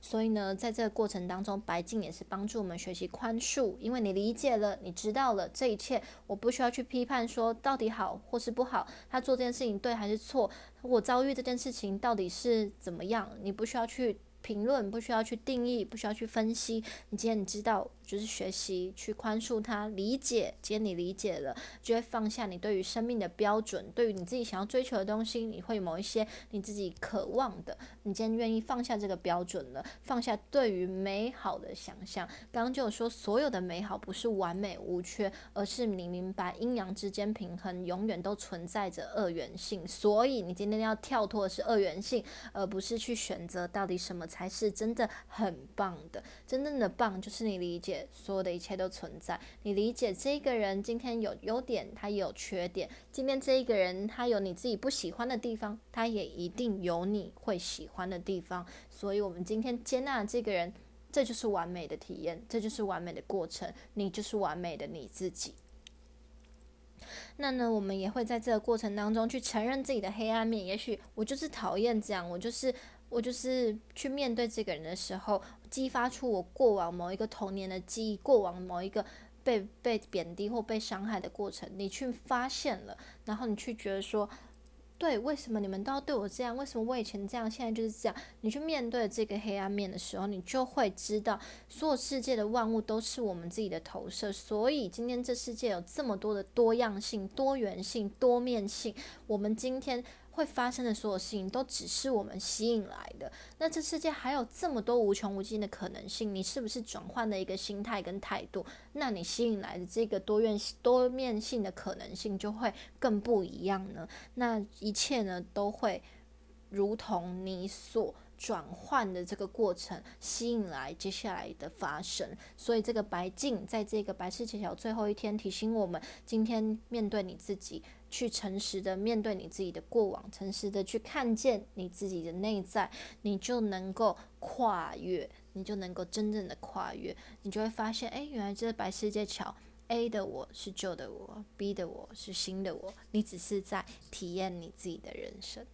Speaker 1: 所以呢，在这个过程当中，白静也是帮助我们学习宽恕，因为你理解了，你知道了这一切，我不需要去批判说到底好或是不好，他做这件事情对还是错，我遭遇这件事情到底是怎么样，你不需要去。评论不需要去定义，不需要去分析。你既然你知道，就是学习去宽恕他，理解。今天你理解了，就会放下你对于生命的标准，对于你自己想要追求的东西，你会某一些你自己渴望的。你今天愿意放下这个标准了，放下对于美好的想象。刚刚就有说，所有的美好不是完美无缺，而是你明白阴阳之间平衡，永远都存在着二元性。所以你今天要跳脱的是二元性，而不是去选择到底什么。才是真的很棒的，真正的棒就是你理解所有的一切都存在，你理解这个人今天有优点，他也有缺点，今天这一个人他有你自己不喜欢的地方，他也一定有你会喜欢的地方，所以我们今天接纳这个人，这就是完美的体验，这就是完美的过程，你就是完美的你自己。那呢，我们也会在这个过程当中去承认自己的黑暗面，也许我就是讨厌这样，我就是。我就是去面对这个人的时候，激发出我过往某一个童年的记忆，过往某一个被被贬低或被伤害的过程，你去发现了，然后你去觉得说，对，为什么你们都要对我这样？为什么我以前这样，现在就是这样？你去面对这个黑暗面的时候，你就会知道，所有世界的万物都是我们自己的投射。所以今天这世界有这么多的多样性、多元性、多面性，我们今天。会发生的所有事情都只是我们吸引来的。那这世界还有这么多无穷无尽的可能性，你是不是转换了一个心态跟态度？那你吸引来的这个多元多面性的可能性就会更不一样呢？那一切呢都会如同你所。转换的这个过程，吸引来接下来的发生。所以这个白镜在这个白事揭晓最后一天，提醒我们：今天面对你自己，去诚实的面对你自己的过往，诚实的去看见你自己的内在，你就能够跨越，你就能够真正的跨越。你就会发现，哎，原来这个白世界桥 A 的我是旧的我，B 的我是新的我，你只是在体验你自己的人生。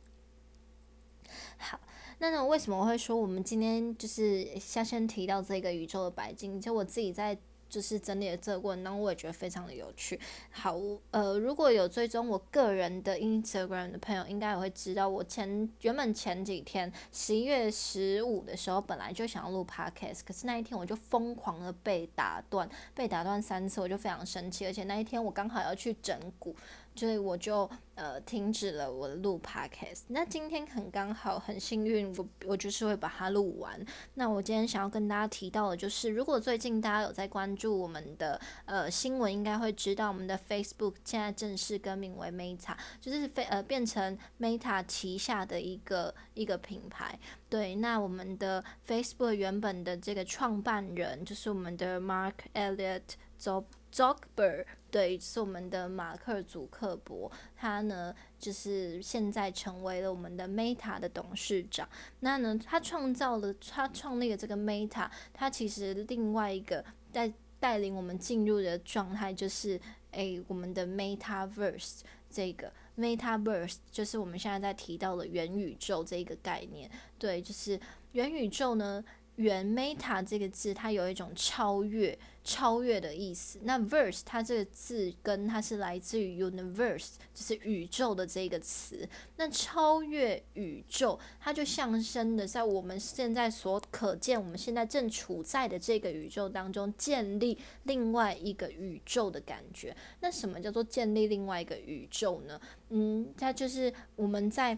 Speaker 1: 好。那呢？为什么我会说我们今天就是先先提到这个宇宙的白金？就我自己在就是整理的这个过程当中，我也觉得非常的有趣。好，呃，如果有追踪我个人的 Instagram 的朋友，应该也会知道，我前原本前几天十一月十五的时候，本来就想要录 Podcast，可是那一天我就疯狂的被打断，被打断三次，我就非常生气，而且那一天我刚好要去整蛊。所以我就呃停止了我录 podcast。那今天很刚好，很幸运，我我就是会把它录完。那我今天想要跟大家提到的就是，如果最近大家有在关注我们的呃新闻，应该会知道我们的 Facebook 现在正式更名为 Meta，就是非呃变成 Meta 旗下的一个一个品牌。对，那我们的 Facebook 原本的这个创办人就是我们的 Mark Elliott Zuckerberg。对，是我们的马克·祖克伯，他呢就是现在成为了我们的 Meta 的董事长。那呢，他创造了，他创立了这个 Meta，他其实另外一个带带领我们进入的状态就是，诶，我们的 MetaVerse 这个 MetaVerse 就是我们现在在提到的元宇宙这个概念。对，就是元宇宙呢。原 meta 这个字，它有一种超越、超越的意思。那 verse 它这个字根，它是来自于 universe，就是宇宙的这个词。那超越宇宙，它就象征的在我们现在所可见，我们现在正处在的这个宇宙当中，建立另外一个宇宙的感觉。那什么叫做建立另外一个宇宙呢？嗯，它就是我们在。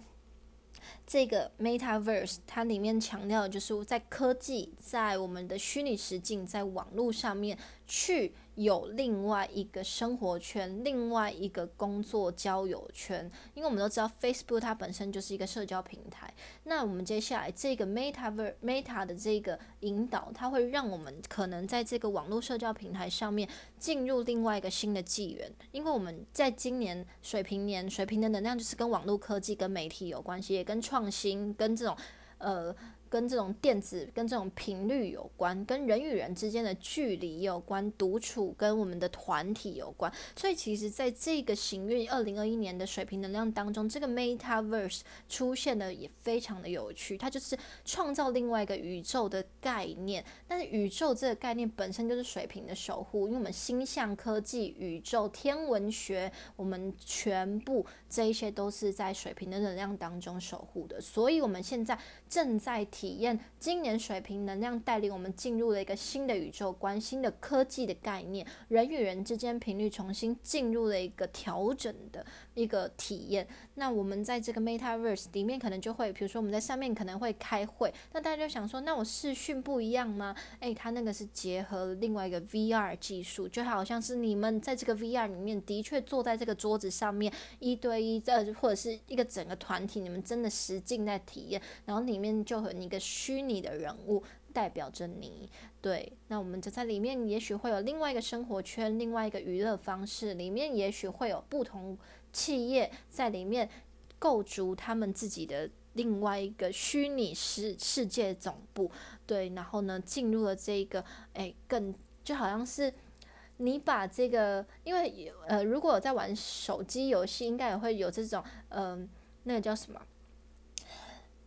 Speaker 1: 这个 Metaverse 它里面强调的就是在科技，在我们的虚拟实境，在网络上面去有另外一个生活圈，另外一个工作交友圈。因为我们都知道 Facebook 它本身就是一个社交平台。那我们接下来这个 Meta ver Meta 的这个引导，它会让我们可能在这个网络社交平台上面进入另外一个新的纪元。因为我们在今年水平年，水平的能量就是跟网络科技、跟媒体有关系，也跟创新跟这种，呃，跟这种电子、跟这种频率有关，跟人与人之间的距离有关，独处跟我们的团体有关。所以，其实在这个行运二零二一年的水平能量当中，这个 Metaverse 出现的也非常的有趣。它就是创造另外一个宇宙的概念。但是，宇宙这个概念本身就是水平的守护，因为我们星象科技、宇宙、天文学，我们全部这一些都是在水平的能量当中守护的。所以，我们现在正在。体验今年水平能量带领我们进入了一个新的宇宙观、新的科技的概念，人与人之间频率重新进入了一个调整的一个体验。那我们在这个 MetaVerse 里面，可能就会，比如说我们在上面可能会开会，那大家就想说，那我视讯不一样吗？诶，它那个是结合了另外一个 VR 技术，就好像是你们在这个 VR 里面的确坐在这个桌子上面一对一，呃，或者是一个整个团体，你们真的实境在体验，然后里面就和。一个虚拟的人物代表着你，对，那我们就在里面，也许会有另外一个生活圈，另外一个娱乐方式，里面也许会有不同企业在里面构筑他们自己的另外一个虚拟世世界总部，对，然后呢，进入了这个，哎，更就好像是你把这个，因为呃，如果在玩手机游戏，应该也会有这种，嗯，那个叫什么，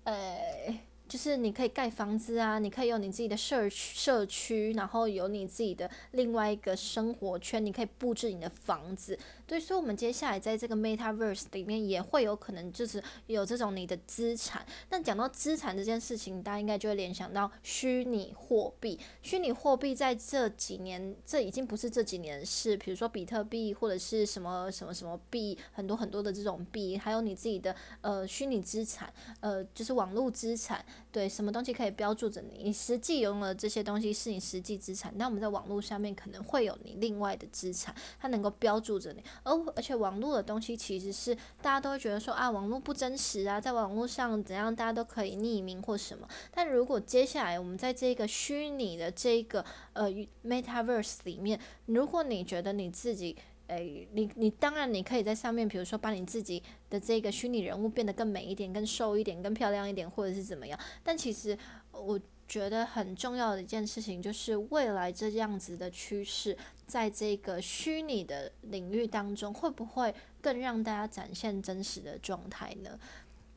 Speaker 1: 呃。就是你可以盖房子啊，你可以有你自己的社区社区，然后有你自己的另外一个生活圈，你可以布置你的房子。对，所以，我们接下来在这个 MetaVerse 里面也会有可能就是有这种你的资产。但讲到资产这件事情，大家应该就会联想到虚拟货币。虚拟货币在这几年，这已经不是这几年的事。比如说比特币或者是什么什么什么币，很多很多的这种币，还有你自己的呃虚拟资产，呃，就是网络资产。对，什么东西可以标注着你？你实际拥有的这些东西是你实际资产。那我们在网络上面可能会有你另外的资产，它能够标注着你。而而且网络的东西其实是大家都会觉得说啊，网络不真实啊，在网络上怎样，大家都可以匿名或什么。但如果接下来我们在这个虚拟的这个呃 Metaverse 里面，如果你觉得你自己诶，你你当然你可以在上面，比如说把你自己的这个虚拟人物变得更美一点、更瘦一点、更漂亮一点，或者是怎么样。但其实我觉得很重要的一件事情就是未来这样子的趋势。在这个虚拟的领域当中，会不会更让大家展现真实的状态呢？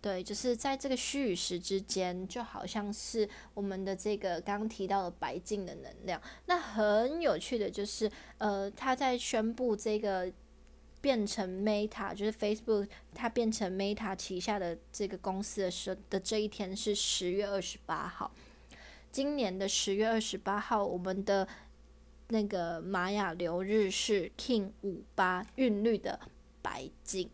Speaker 1: 对，就是在这个虚与实之间，就好像是我们的这个刚刚提到的白净的能量。那很有趣的就是，呃，他在宣布这个变成 Meta，就是 Facebook，它变成 Meta 旗下的这个公司的时候的这一天是十月二十八号，今年的十月二十八号，我们的。那个玛雅流日是 King 五八韵律的白金，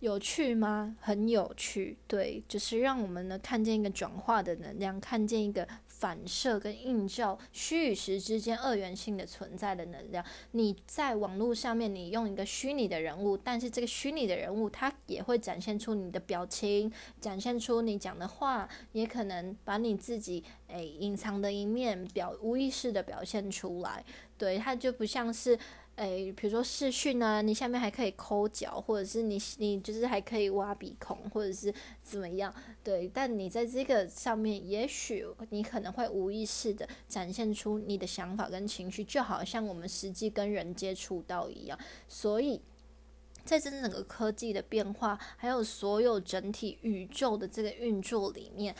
Speaker 1: 有趣吗？很有趣，对，就是让我们呢看见一个转化的能量，看见一个。反射跟映照，虚与实之间二元性的存在的能量。你在网络上面，你用一个虚拟的人物，但是这个虚拟的人物，它也会展现出你的表情，展现出你讲的话，也可能把你自己诶隐藏的一面表无意识的表现出来。对，它就不像是。诶，比如说视讯啊，你下面还可以抠脚，或者是你你就是还可以挖鼻孔，或者是怎么样？对，但你在这个上面，也许你可能会无意识的展现出你的想法跟情绪，就好像我们实际跟人接触到一样。所以，在这整个科技的变化，还有所有整体宇宙的这个运作里面，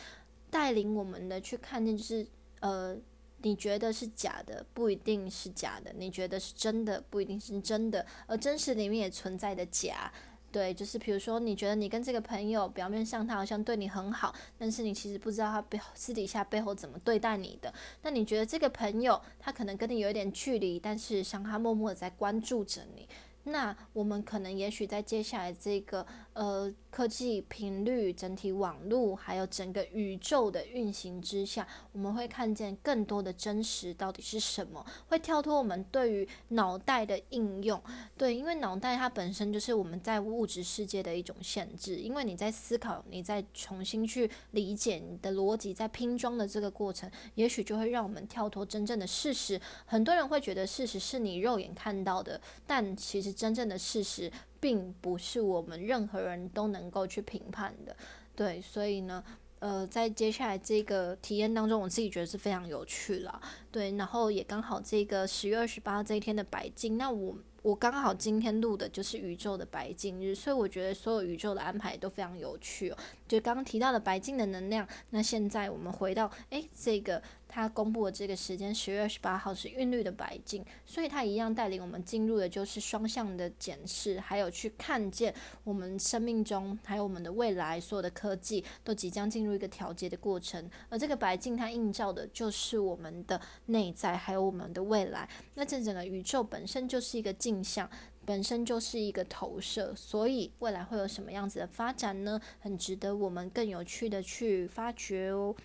Speaker 1: 带领我们的去看见，就是呃。你觉得是假的，不一定是假的；你觉得是真的，不一定是真的。而真实里面也存在的假，对，就是比如说，你觉得你跟这个朋友表面上他好像对你很好，但是你其实不知道他背后私底下背后怎么对待你的。那你觉得这个朋友他可能跟你有一点距离，但是像他默默的在关注着你。那我们可能也许在接下来这个呃科技频率整体网络还有整个宇宙的运行之下，我们会看见更多的真实到底是什么，会跳脱我们对于脑袋的应用。对，因为脑袋它本身就是我们在物质世界的一种限制，因为你在思考，你在重新去理解你的逻辑，在拼装的这个过程，也许就会让我们跳脱真正的事实。很多人会觉得事实是你肉眼看到的，但其实。真正的事实并不是我们任何人都能够去评判的，对，所以呢，呃，在接下来这个体验当中，我自己觉得是非常有趣了。对，然后也刚好这个十月二十八这一天的白金，那我。我刚好今天录的就是宇宙的白金日，所以我觉得所有宇宙的安排都非常有趣哦。就刚刚提到的白金的能量，那现在我们回到，诶，这个他公布的这个时间，十月二十八号是韵律的白金，所以他一样带领我们进入的就是双向的检视，还有去看见我们生命中还有我们的未来，所有的科技都即将进入一个调节的过程。而这个白金它映照的就是我们的内在，还有我们的未来。那这整个宇宙本身就是一个。镜像本身就是一个投射，所以未来会有什么样子的发展呢？很值得我们更有趣的去发掘哦。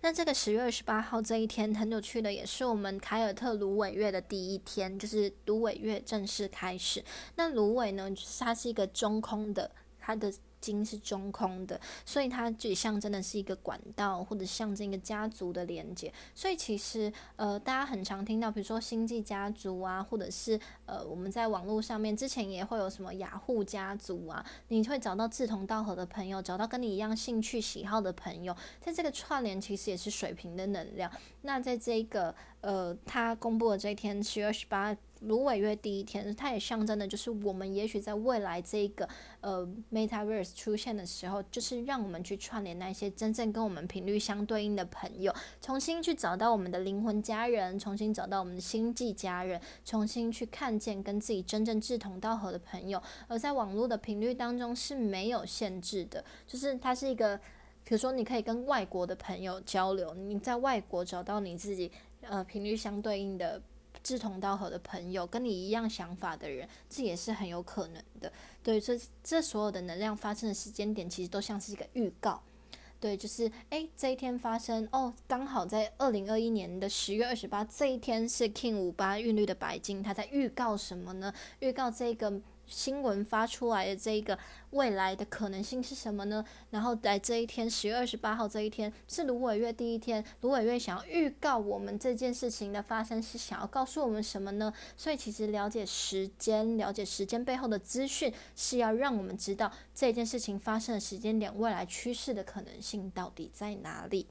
Speaker 1: 那这个十月二十八号这一天很有趣的，也是我们凯尔特芦苇月的第一天，就是芦苇月正式开始。那芦苇呢，它是一个中空的，它的。金是中空的，所以它就象征的是一个管道，或者象征一个家族的连接。所以其实呃，大家很常听到，比如说星际家族啊，或者是呃，我们在网络上面之前也会有什么雅虎家族啊，你会找到志同道合的朋友，找到跟你一样兴趣喜好的朋友，在这个串联其实也是水平的能量。那在这个呃，他公布的这一天，十月二十八。芦苇月第一天，它也象征的，就是我们也许在未来这个呃 metaverse 出现的时候，就是让我们去串联那些真正跟我们频率相对应的朋友，重新去找到我们的灵魂家人，重新找到我们的星际家人，重新去看见跟自己真正志同道合的朋友。而在网络的频率当中是没有限制的，就是它是一个，比如说你可以跟外国的朋友交流，你在外国找到你自己呃频率相对应的。志同道合的朋友，跟你一样想法的人，这也是很有可能的。对，这这所有的能量发生的时间点，其实都像是一个预告。对，就是诶，这一天发生哦，刚好在二零二一年的十月二十八这一天是 King 五八韵律的白金，它在预告什么呢？预告这个。新闻发出来的这个未来的可能性是什么呢？然后在这一天，十月二十八号这一天是芦苇月第一天，芦苇月想要预告我们这件事情的发生，是想要告诉我们什么呢？所以其实了解时间，了解时间背后的资讯，是要让我们知道这件事情发生的时间点，未来趋势的可能性到底在哪里。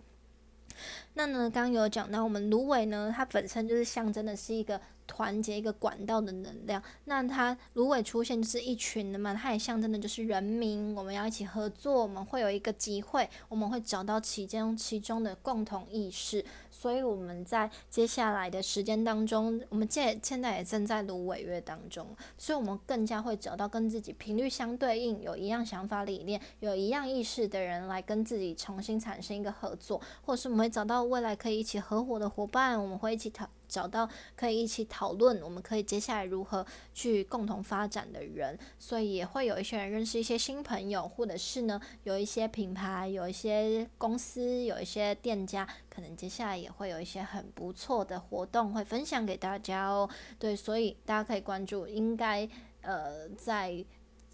Speaker 1: 那呢，刚有讲到我们芦苇呢，它本身就是象征的是一个。团结一个管道的能量，那它芦苇出现就是一群的嘛，它也象征的就是人民，我们要一起合作，我们会有一个机会，我们会找到其中其中的共同意识，所以我们在接下来的时间当中，我们现现在也正在芦苇月当中，所以我们更加会找到跟自己频率相对应、有一样想法理念、有一样意识的人来跟自己重新产生一个合作，或者是我们会找到未来可以一起合伙的伙伴，我们会一起讨。找到可以一起讨论，我们可以接下来如何去共同发展的人，所以也会有一些人认识一些新朋友，或者是呢，有一些品牌、有一些公司、有一些店家，可能接下来也会有一些很不错的活动会分享给大家哦。对，所以大家可以关注，应该呃在。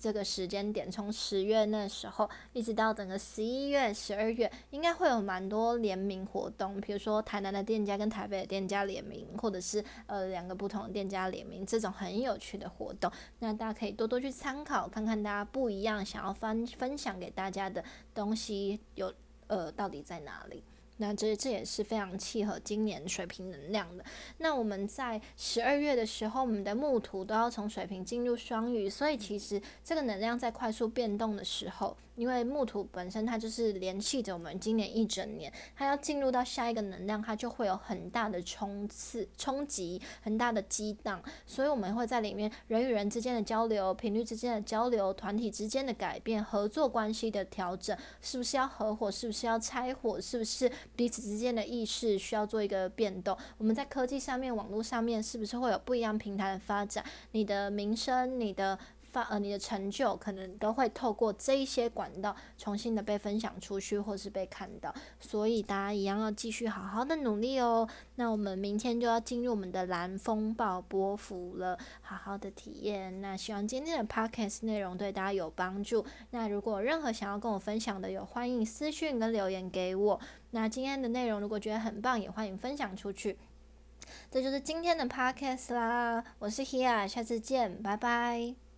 Speaker 1: 这个时间点，从十月那时候一直到整个十一月、十二月，应该会有蛮多联名活动，比如说台南的店家跟台北的店家联名，或者是呃两个不同的店家联名，这种很有趣的活动，那大家可以多多去参考，看看大家不一样想要分分享给大家的东西有呃到底在哪里。那这这也是非常契合今年水平能量的。那我们在十二月的时候，我们的木土都要从水平进入双鱼，所以其实这个能量在快速变动的时候。因为木土本身它就是联系着我们今年一整年，它要进入到下一个能量，它就会有很大的冲刺、冲击、很大的激荡，所以我们会在里面人与人之间的交流、频率之间的交流、团体之间的改变、合作关系的调整，是不是要合伙？是不是要拆伙？是不是彼此之间的意识需要做一个变动？我们在科技上面、网络上面，是不是会有不一样平台的发展？你的名声，你的。发呃，你的成就可能都会透过这一些管道重新的被分享出去，或是被看到，所以大家一样要继续好好的努力哦。那我们明天就要进入我们的蓝风暴波幅了，好好的体验。那希望今天的 podcast 内容对大家有帮助。那如果任何想要跟我分享的，有欢迎私讯跟留言给我。那今天的内容如果觉得很棒，也欢迎分享出去。这就是今天的 podcast 啦，我是 Hia，下次见，拜拜。